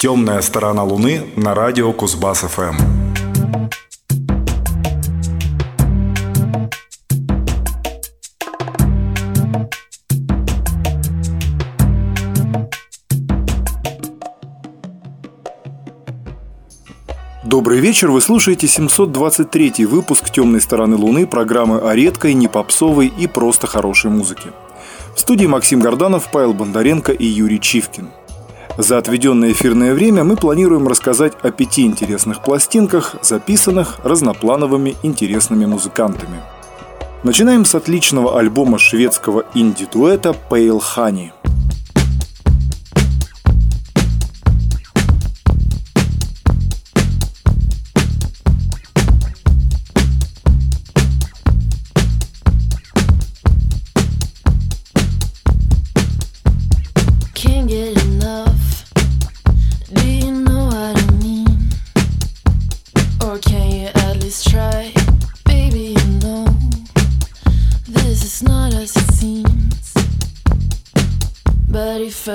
Темная сторона Луны на радио Кузбасс ФМ. Добрый вечер, вы слушаете 723 выпуск «Темной стороны Луны» программы о редкой, не попсовой и просто хорошей музыке. В студии Максим Горданов, Павел Бондаренко и Юрий Чивкин – за отведенное эфирное время мы планируем рассказать о пяти интересных пластинках, записанных разноплановыми интересными музыкантами. Начинаем с отличного альбома шведского инди-дуэта Pale Honey –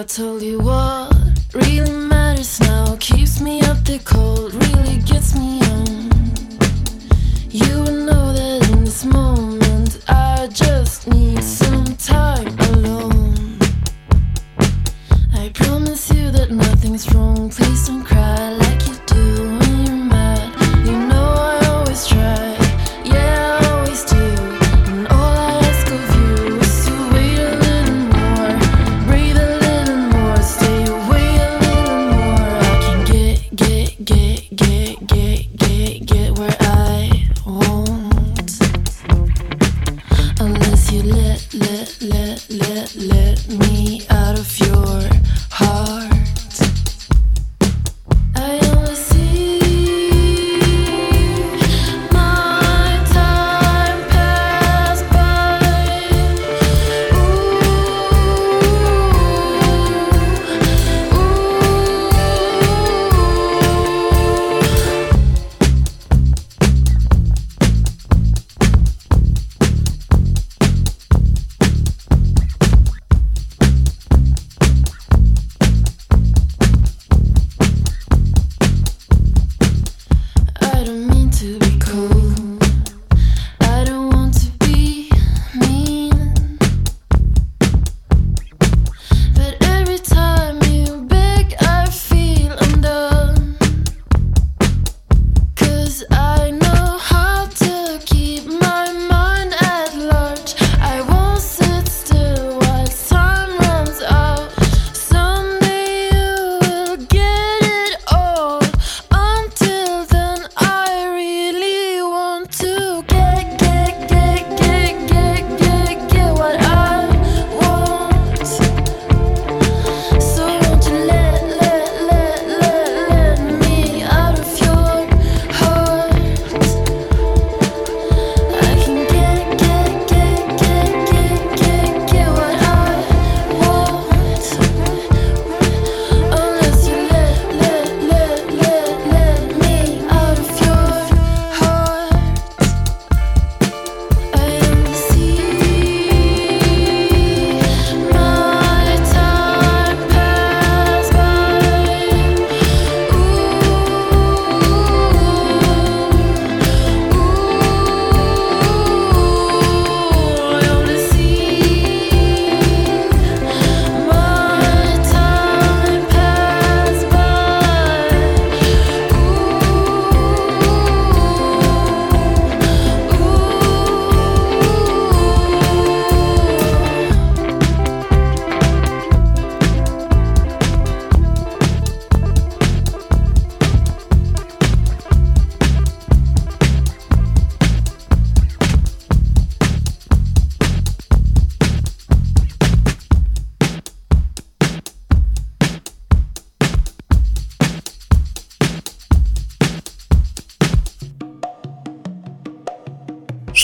told you what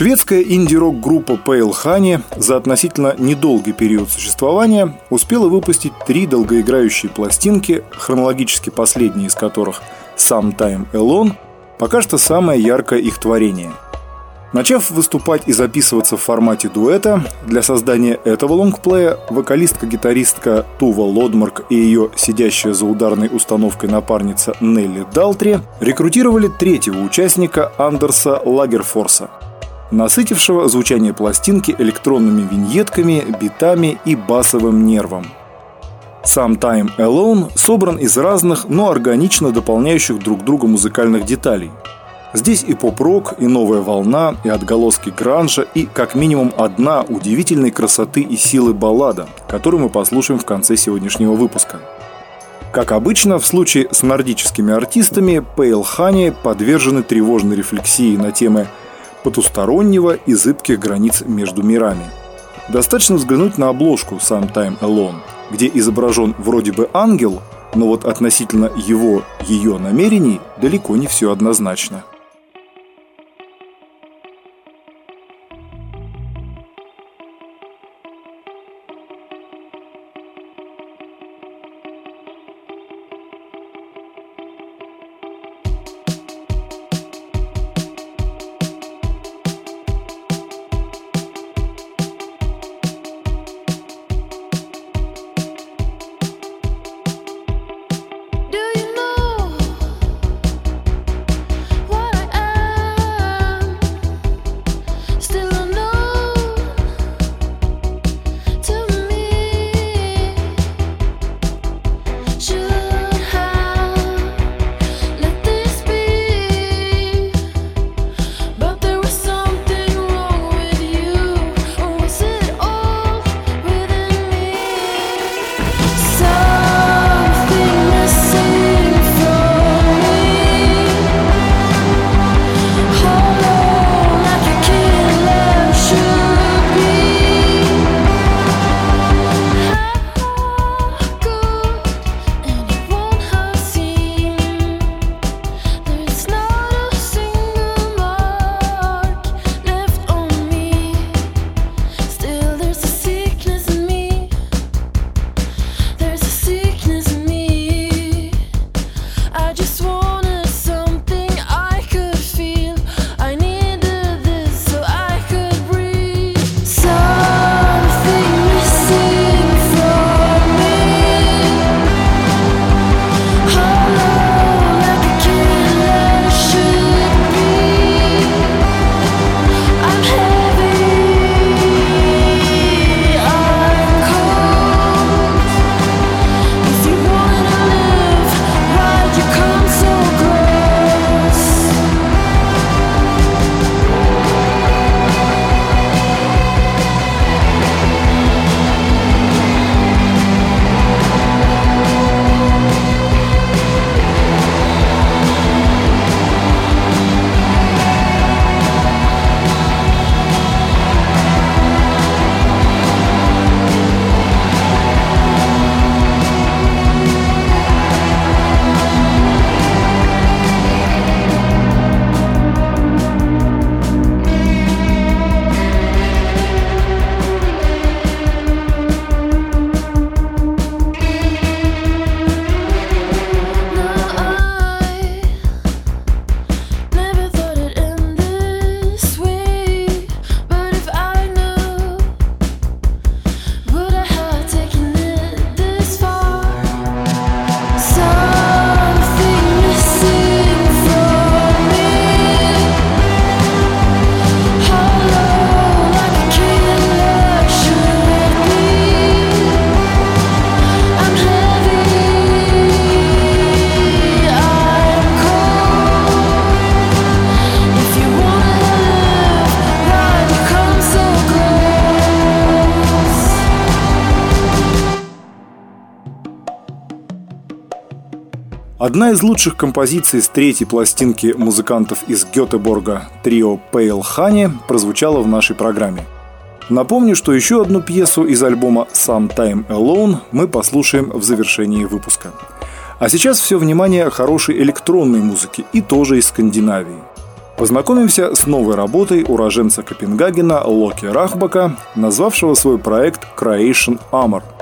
Шведская инди-рок группа Pale Honey за относительно недолгий период существования успела выпустить три долгоиграющие пластинки, хронологически последние из которых «Some Time, Alone», пока что самое яркое их творение. Начав выступать и записываться в формате дуэта, для создания этого лонгплея вокалистка-гитаристка Тува Лодмарк и ее сидящая за ударной установкой напарница Нелли Далтри рекрутировали третьего участника Андерса Лагерфорса, насытившего звучание пластинки электронными виньетками, битами и басовым нервом. Sometime Alone собран из разных, но органично дополняющих друг друга музыкальных деталей – Здесь и поп-рок, и новая волна, и отголоски гранжа, и как минимум одна удивительной красоты и силы баллада, которую мы послушаем в конце сегодняшнего выпуска. Как обычно, в случае с нордическими артистами, Пейл Хани подвержены тревожной рефлексии на темы потустороннего и зыбких границ между мирами. Достаточно взглянуть на обложку «Sometime Alone», где изображен вроде бы ангел, но вот относительно его, ее намерений далеко не все однозначно. Одна из лучших композиций с третьей пластинки музыкантов из Гетеборга трио Pale Honey прозвучала в нашей программе. Напомню, что еще одну пьесу из альбома Sometime Alone мы послушаем в завершении выпуска. А сейчас все внимание хорошей электронной музыки и тоже из Скандинавии. Познакомимся с новой работой уроженца Копенгагена Локи Рахбака, назвавшего свой проект Creation Armor –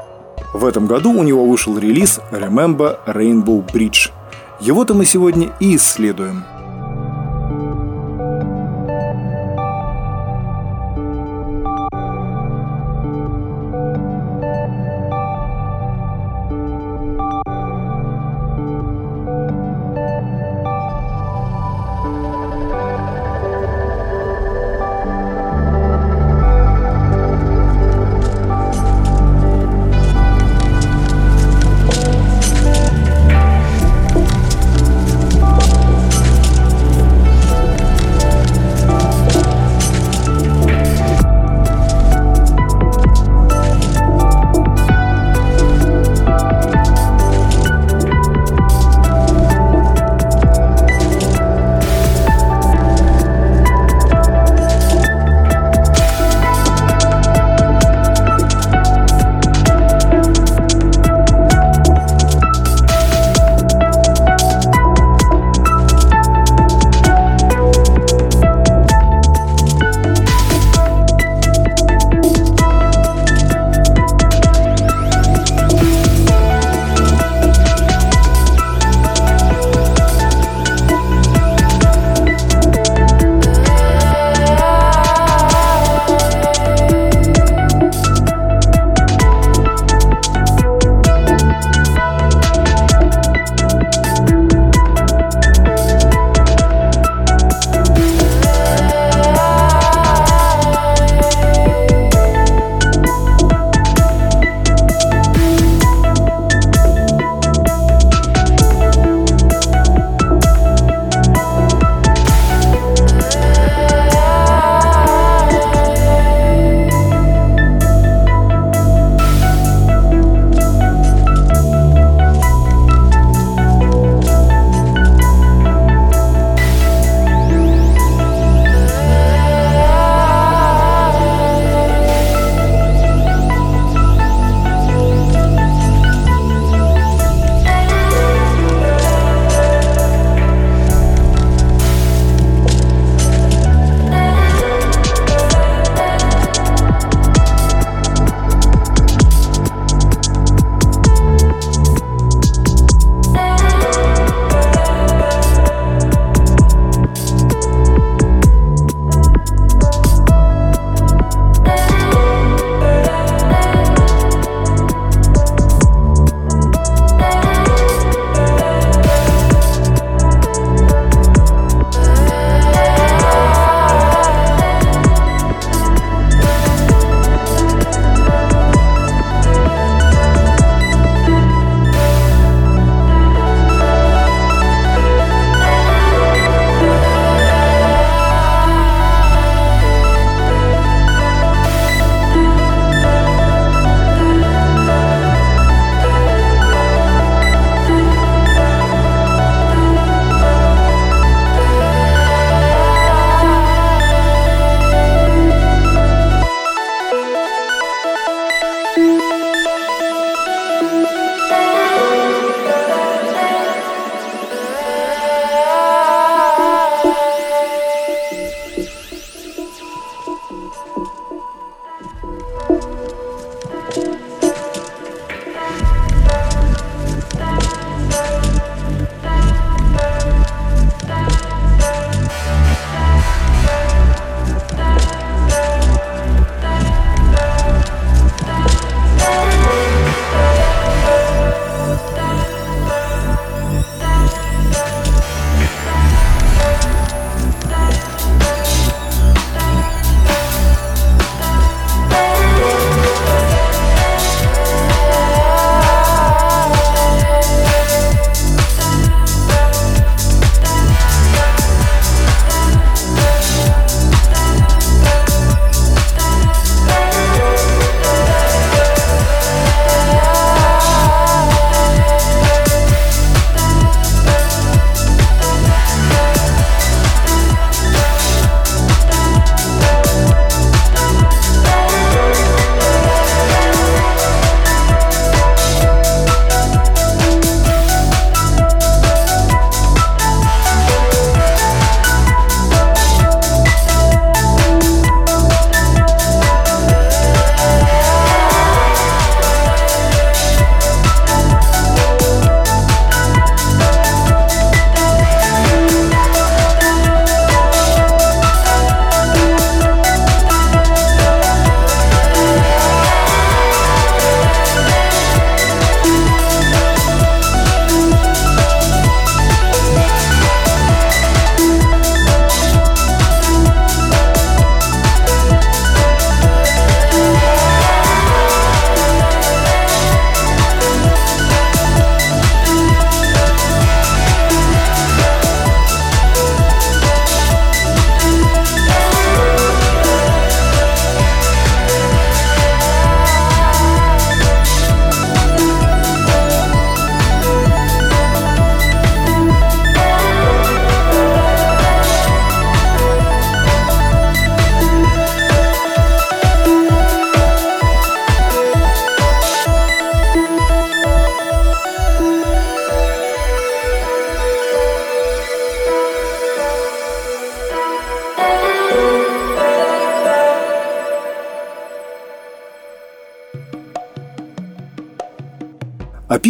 в этом году у него вышел релиз Remember Rainbow Bridge. Его-то мы сегодня и исследуем.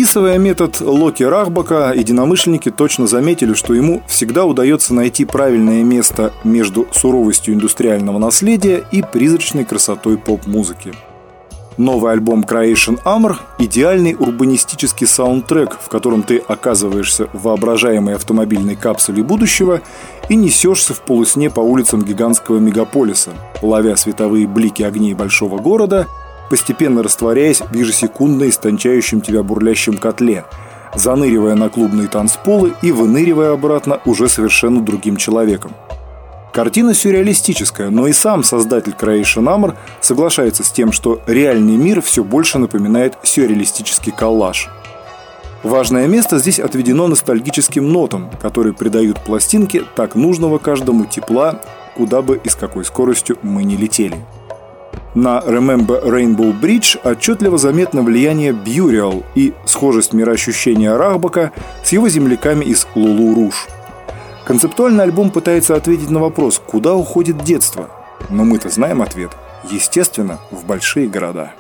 Описывая метод Локи Рахбака, единомышленники точно заметили, что ему всегда удается найти правильное место между суровостью индустриального наследия и призрачной красотой поп-музыки. Новый альбом Creation Armor – идеальный урбанистический саундтрек, в котором ты оказываешься в воображаемой автомобильной капсуле будущего и несешься в полусне по улицам гигантского мегаполиса, ловя световые блики огней большого города, постепенно растворяясь в ежесекундно истончающем тебя бурлящем котле, заныривая на клубные танцполы и выныривая обратно уже совершенно другим человеком – Картина сюрреалистическая, но и сам создатель Creation Armor соглашается с тем, что реальный мир все больше напоминает сюрреалистический коллаж. Важное место здесь отведено ностальгическим нотам, которые придают пластинке так нужного каждому тепла, куда бы и с какой скоростью мы не летели. На Remember Rainbow Bridge отчетливо заметно влияние Burial и схожесть мироощущения Рахбака с его земляками из Лулу Руш – Концептуальный альбом пытается ответить на вопрос, куда уходит детство. Но мы-то знаем ответ. Естественно, в большие города.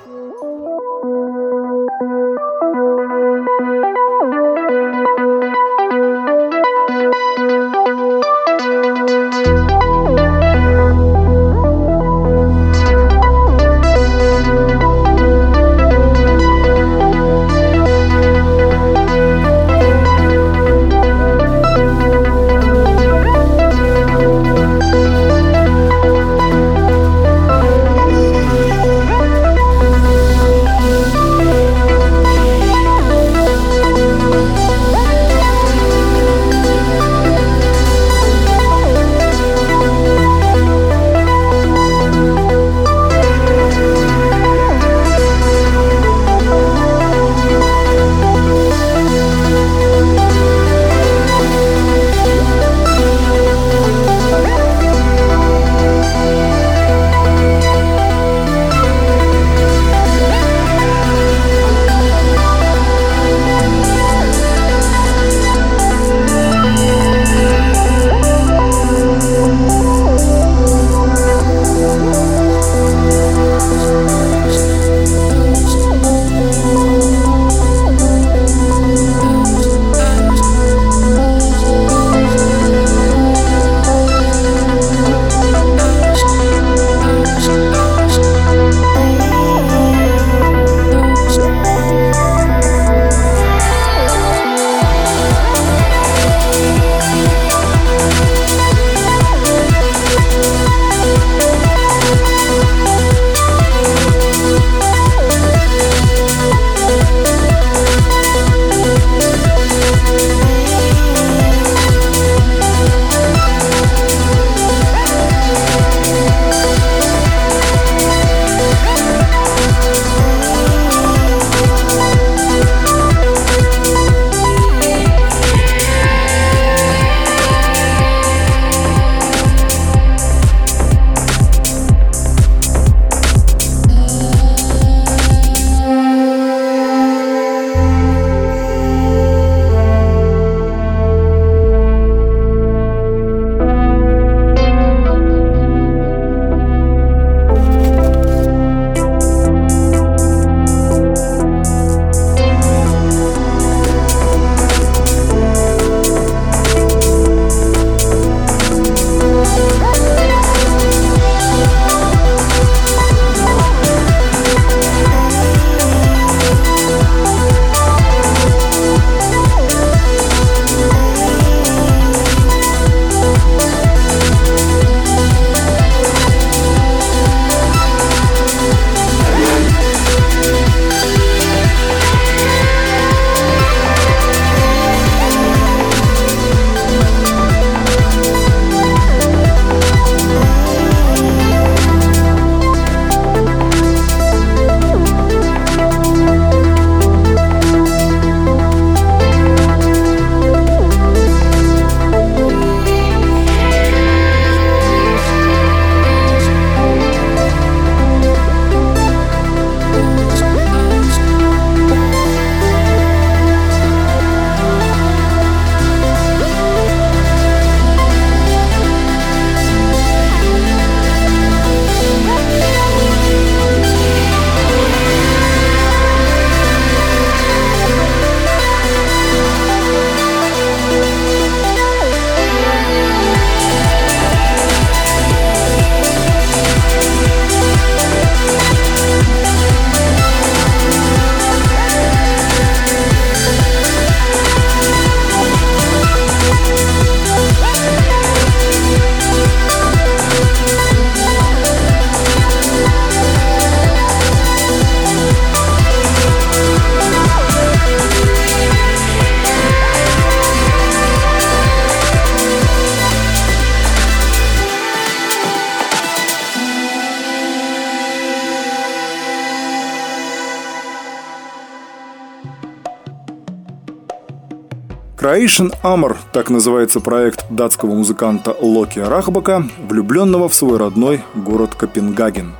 Croatian Amor – так называется проект датского музыканта Локи Рахбака, влюбленного в свой родной город Копенгаген.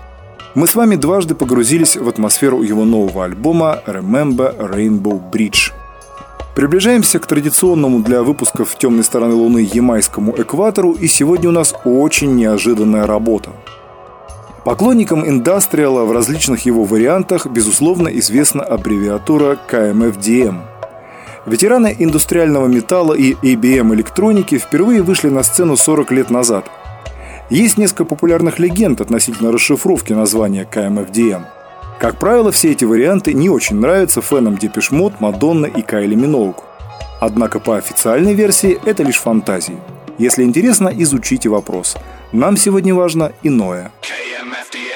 Мы с вами дважды погрузились в атмосферу его нового альбома Remember Rainbow Bridge. Приближаемся к традиционному для выпусков «Темной стороны Луны» ямайскому экватору, и сегодня у нас очень неожиданная работа. Поклонникам индастриала в различных его вариантах, безусловно, известна аббревиатура KMFDM – Ветераны индустриального металла и EBM электроники впервые вышли на сцену 40 лет назад. Есть несколько популярных легенд относительно расшифровки названия KMFDM. Как правило, все эти варианты не очень нравятся фенам Depeche Mode, Мадонна и Кайли Миноуг. Однако по официальной версии это лишь фантазии. Если интересно, изучите вопрос. Нам сегодня важно иное. KMFDM.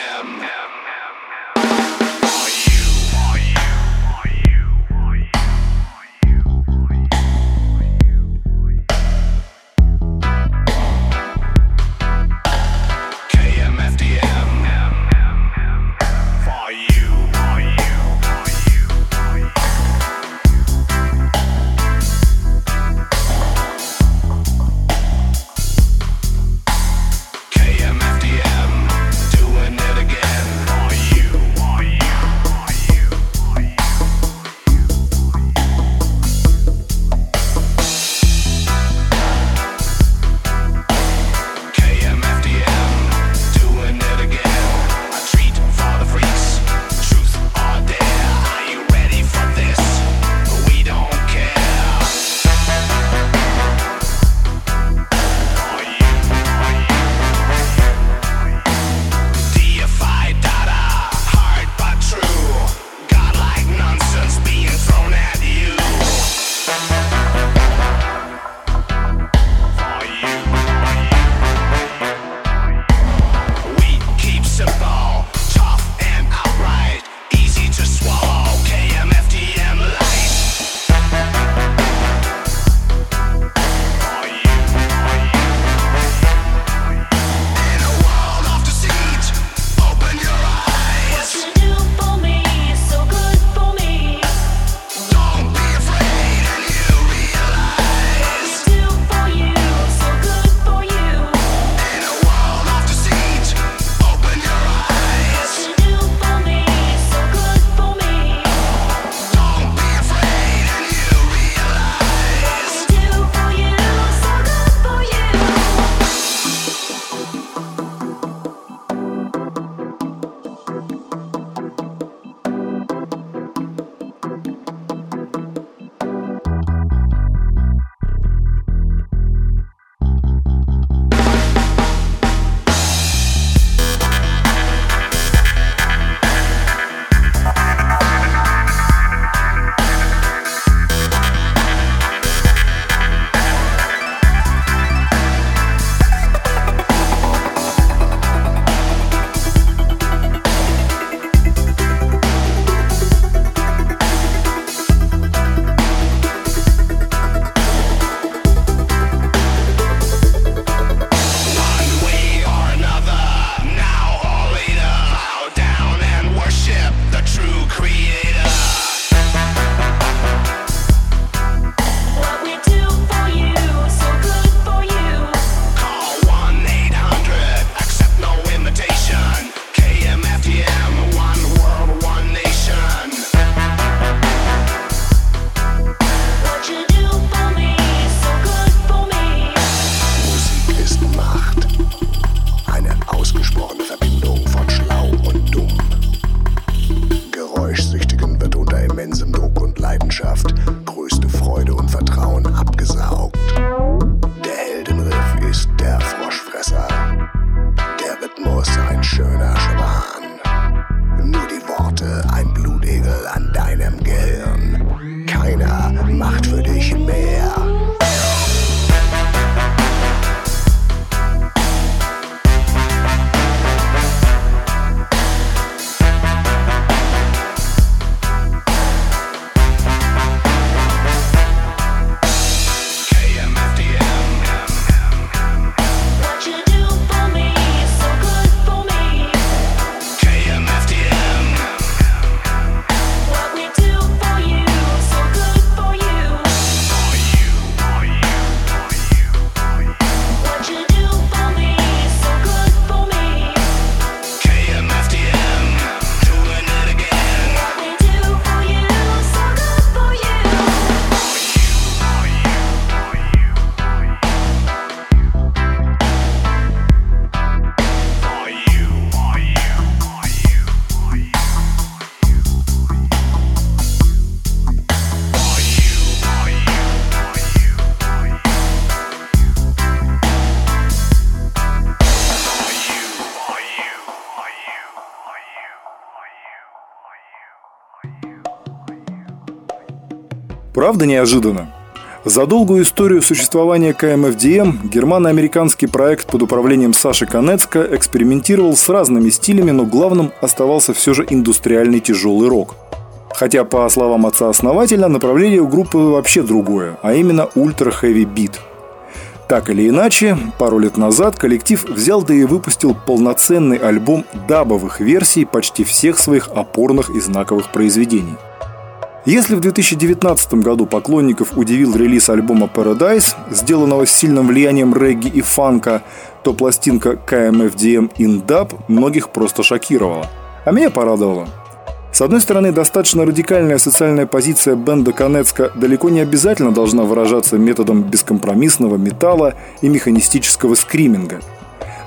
Правда неожиданно? За долгую историю существования КМФДМ германо-американский проект под управлением Саши Конецка экспериментировал с разными стилями, но главным оставался все же индустриальный тяжелый рок. Хотя, по словам отца-основателя, направление у группы вообще другое, а именно ультра-хэви бит. Так или иначе, пару лет назад коллектив взял да и выпустил полноценный альбом дабовых версий почти всех своих опорных и знаковых произведений – если в 2019 году поклонников удивил релиз альбома Paradise, сделанного с сильным влиянием регги и фанка, то пластинка KMFDM In Dub многих просто шокировала. А меня порадовало. С одной стороны, достаточно радикальная социальная позиция бенда Конецка далеко не обязательно должна выражаться методом бескомпромиссного металла и механистического скриминга –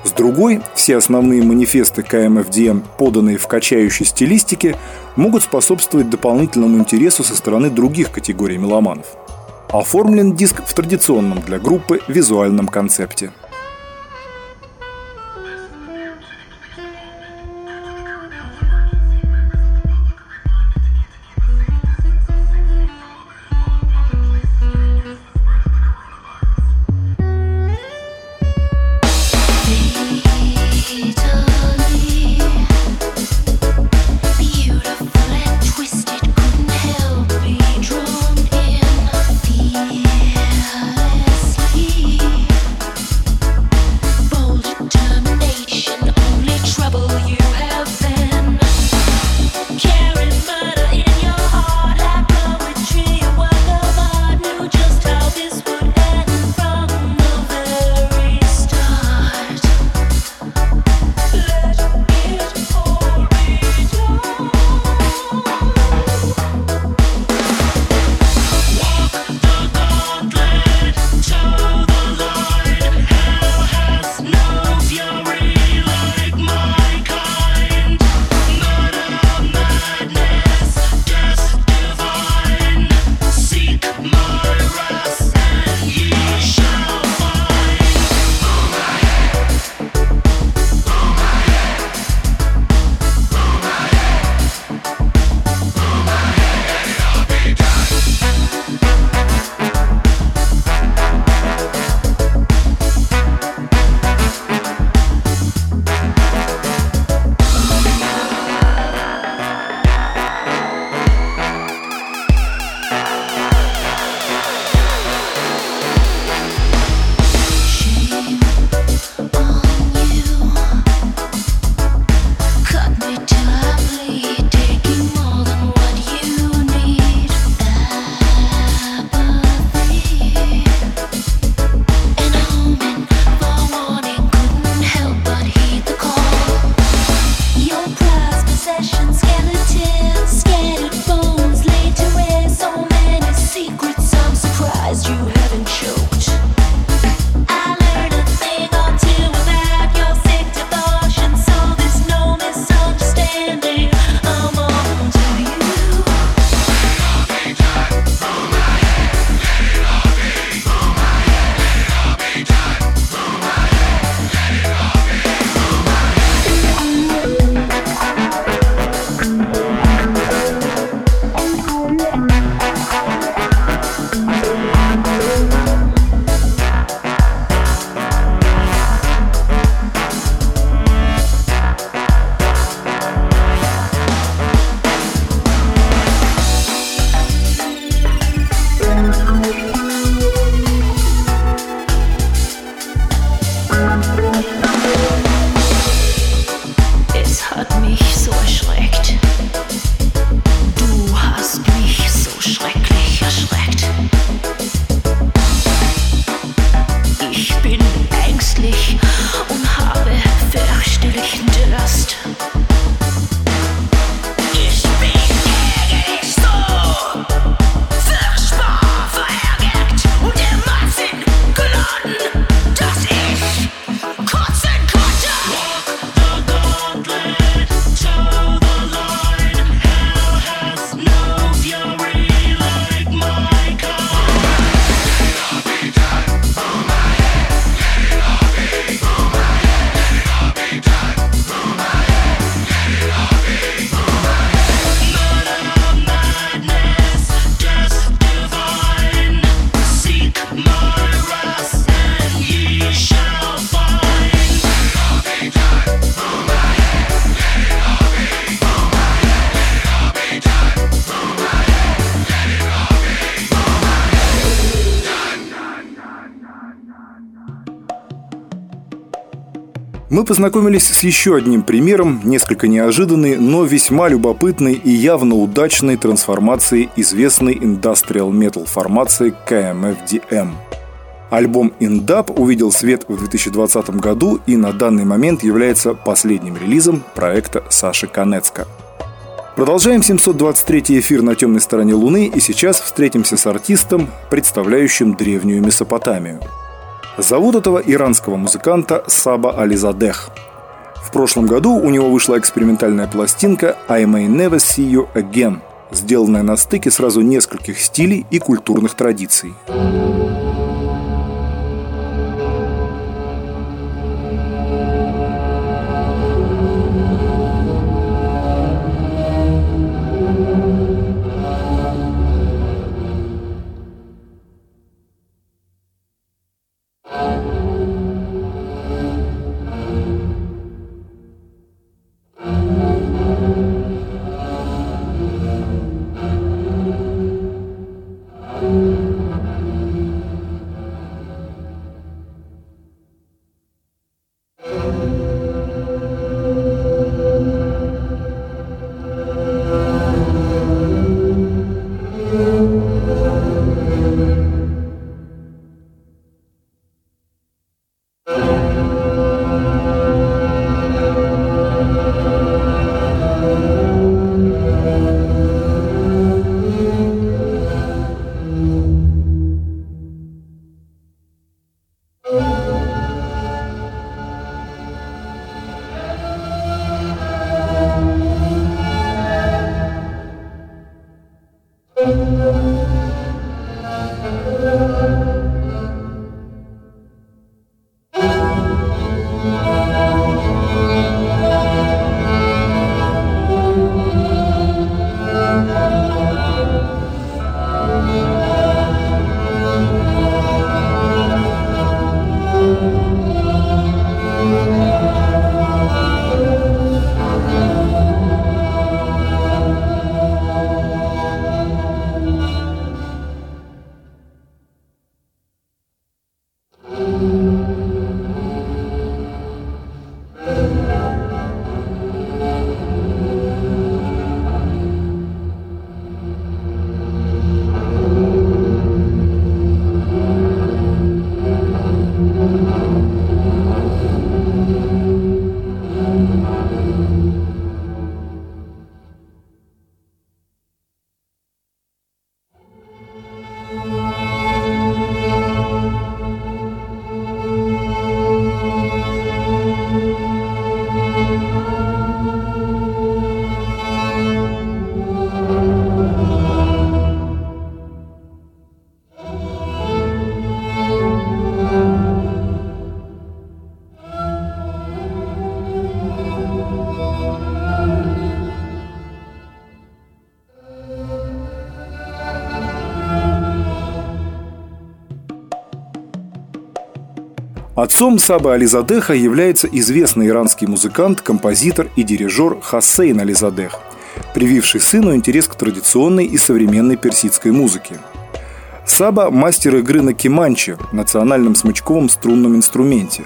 с другой, все основные манифесты КМФДМ, поданные в качающей стилистике, могут способствовать дополнительному интересу со стороны других категорий меломанов. Оформлен диск в традиционном для группы визуальном концепте – Мы познакомились с еще одним примером, несколько неожиданной, но весьма любопытной и явно удачной трансформации известной индастриал метал формации KMFDM. Альбом «Индап» увидел свет в 2020 году и на данный момент является последним релизом проекта Саши Конецка. Продолжаем 723 эфир на темной стороне Луны и сейчас встретимся с артистом, представляющим древнюю Месопотамию – Зовут этого иранского музыканта Саба Ализадех. В прошлом году у него вышла экспериментальная пластинка «I May Never See You Again», сделанная на стыке сразу нескольких стилей и культурных традиций. Отцом Саба Ализадеха является известный иранский музыкант, композитор и дирижер Хасейн Ализадех, прививший сыну интерес к традиционной и современной персидской музыке. Саба – мастер игры на кеманче, национальном смычковом струнном инструменте.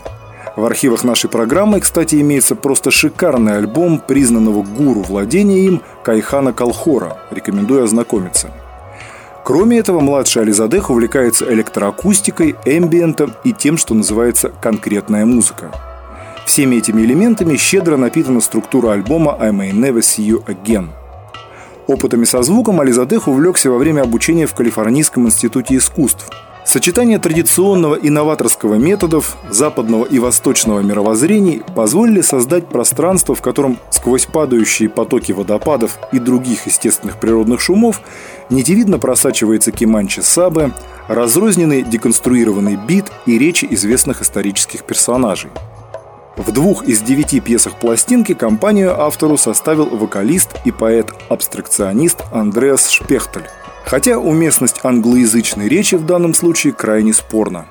В архивах нашей программы, кстати, имеется просто шикарный альбом признанного гуру владения им Кайхана Калхора. Рекомендую ознакомиться – Кроме этого, младший Ализадех увлекается электроакустикой, эмбиентом и тем, что называется конкретная музыка. Всеми этими элементами щедро напитана структура альбома «I May Never See You Again». Опытами со звуком Ализадех увлекся во время обучения в Калифорнийском институте искусств – Сочетание традиционного и новаторского методов, западного и восточного мировоззрений позволили создать пространство, в котором сквозь падающие потоки водопадов и других естественных природных шумов нитевидно просачивается киманчи сабы, разрозненный деконструированный бит и речи известных исторических персонажей. В двух из девяти пьесах пластинки компанию автору составил вокалист и поэт-абстракционист Андреас Шпехтель. Хотя уместность англоязычной речи в данном случае крайне спорна.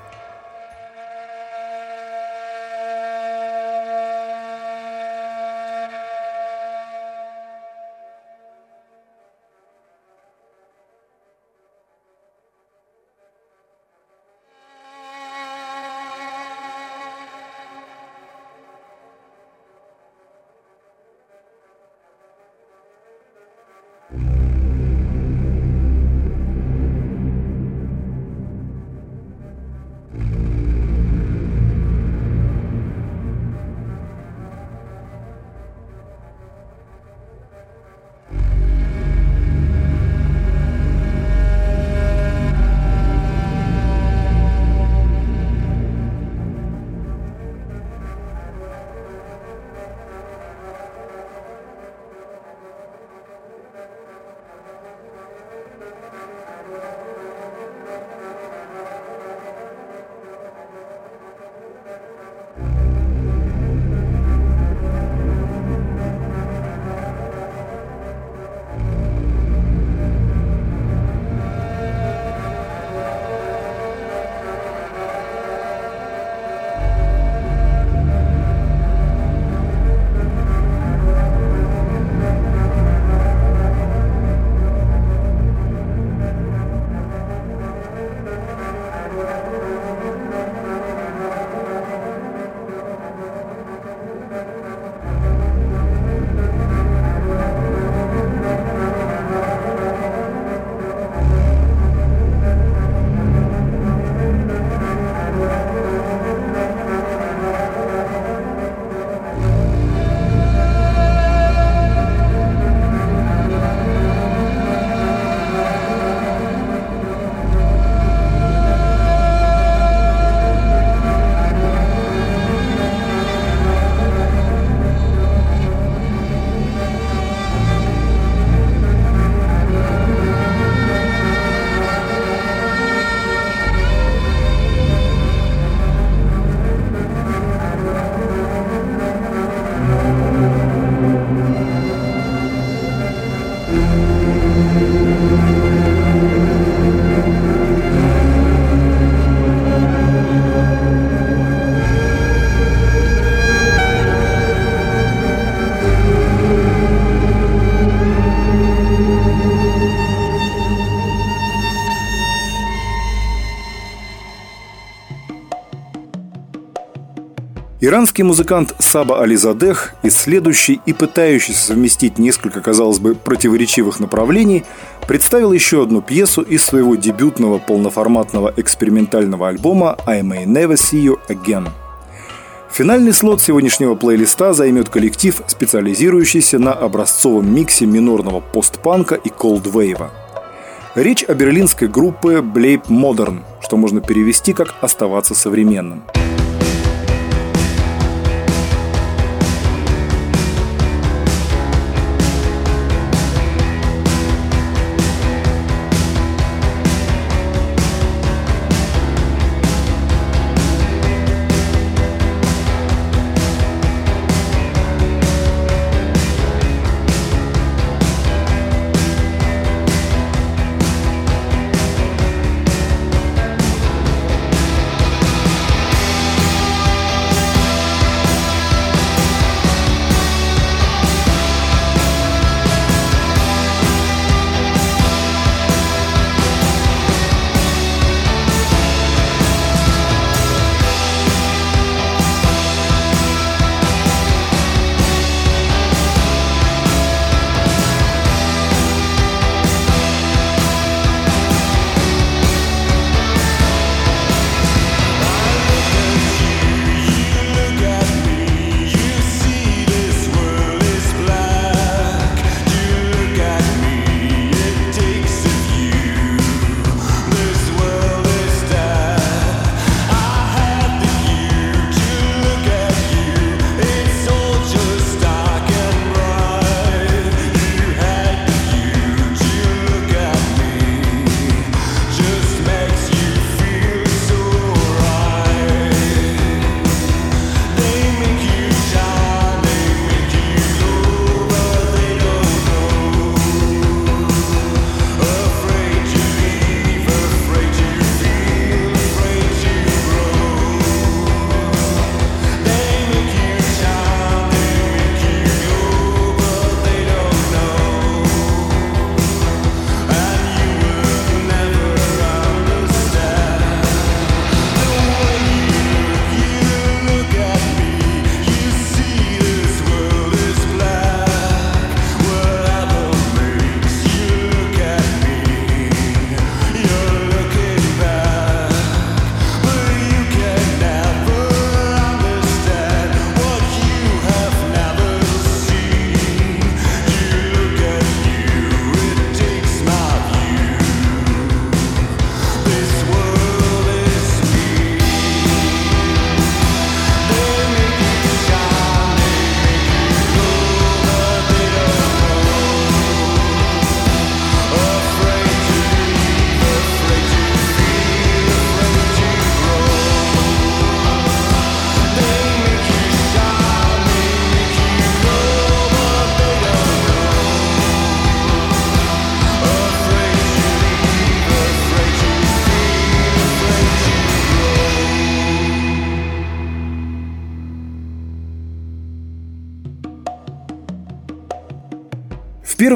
Иранский музыкант Саба Ализадех, исследующий и пытающийся совместить несколько, казалось бы, противоречивых направлений, представил еще одну пьесу из своего дебютного полноформатного экспериментального альбома «I May Never See You Again». Финальный слот сегодняшнего плейлиста займет коллектив, специализирующийся на образцовом миксе минорного постпанка и колдвейва. Речь о берлинской группе Bleib Modern, что можно перевести как «оставаться современным».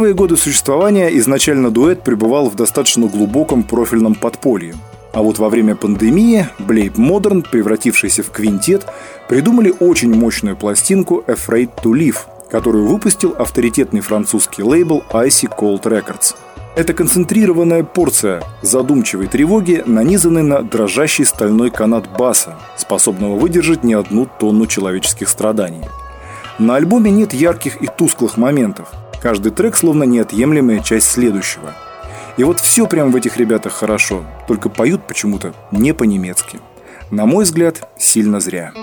Первые годы существования изначально дуэт пребывал в достаточно глубоком профильном подполье. А вот во время пандемии Blade Modern, превратившийся в квинтет, придумали очень мощную пластинку Afraid to Live, которую выпустил авторитетный французский лейбл Icy Cold Records. Это концентрированная порция задумчивой тревоги, нанизанной на дрожащий стальной канат баса, способного выдержать не одну тонну человеческих страданий. На альбоме нет ярких и тусклых моментов – Каждый трек словно неотъемлемая часть следующего. И вот все прямо в этих ребятах хорошо, только поют почему-то не по-немецки. На мой взгляд, сильно зря.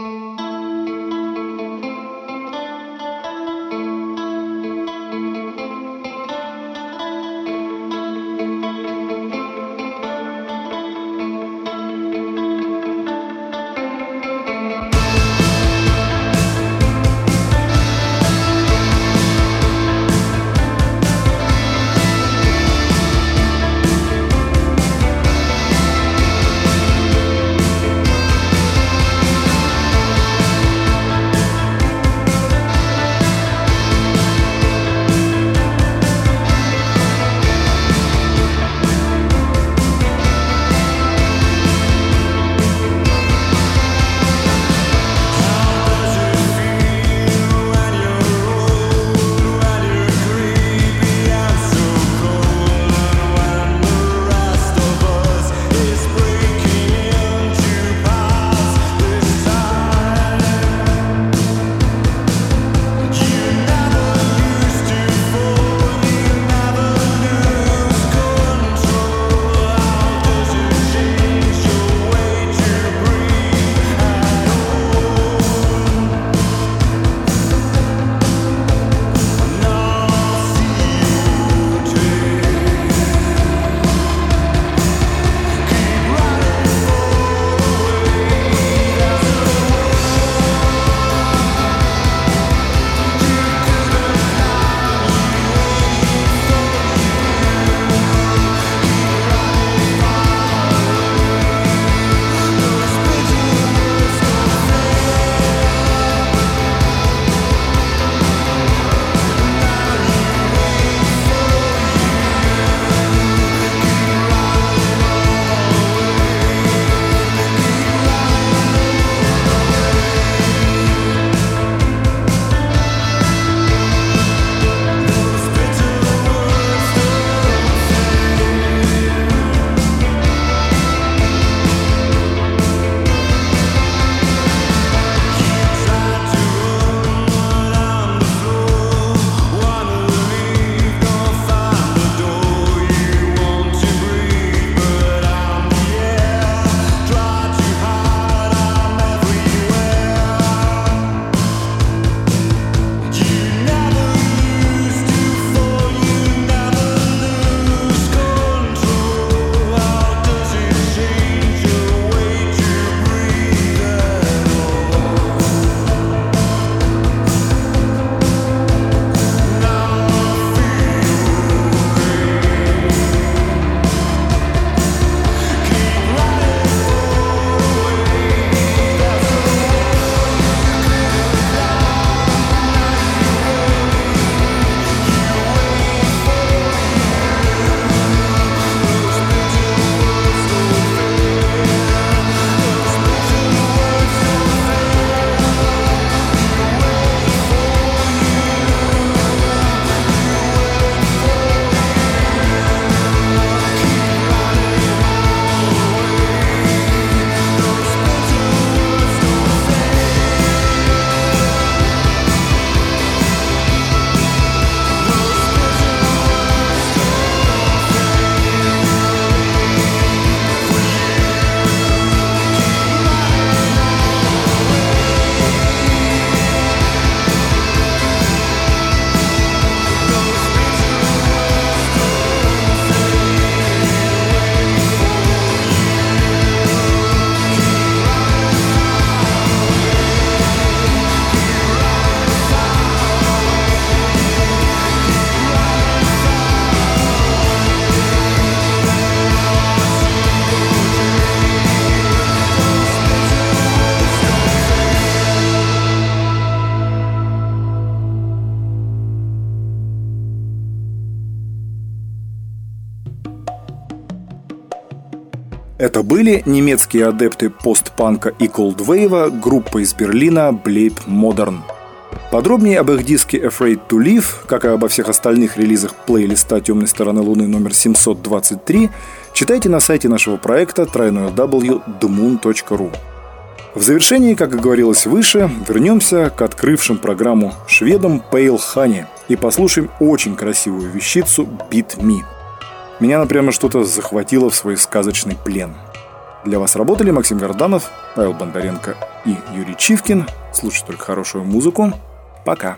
Были немецкие адепты постпанка и колдвейва, группа из Берлина Bleib Modern. Подробнее об их диске Afraid to Live, как и обо всех остальных релизах плейлиста «Темной стороны Луны» номер 723, читайте на сайте нашего проекта www.themoon.ru. В завершении, как и говорилось выше, вернемся к открывшим программу шведам Pale Honey и послушаем очень красивую вещицу Beat Me. Меня, например, что-то захватило в свой сказочный плен. Для вас работали Максим Горданов, Павел Бондаренко и Юрий Чивкин. Слушайте только хорошую музыку. Пока.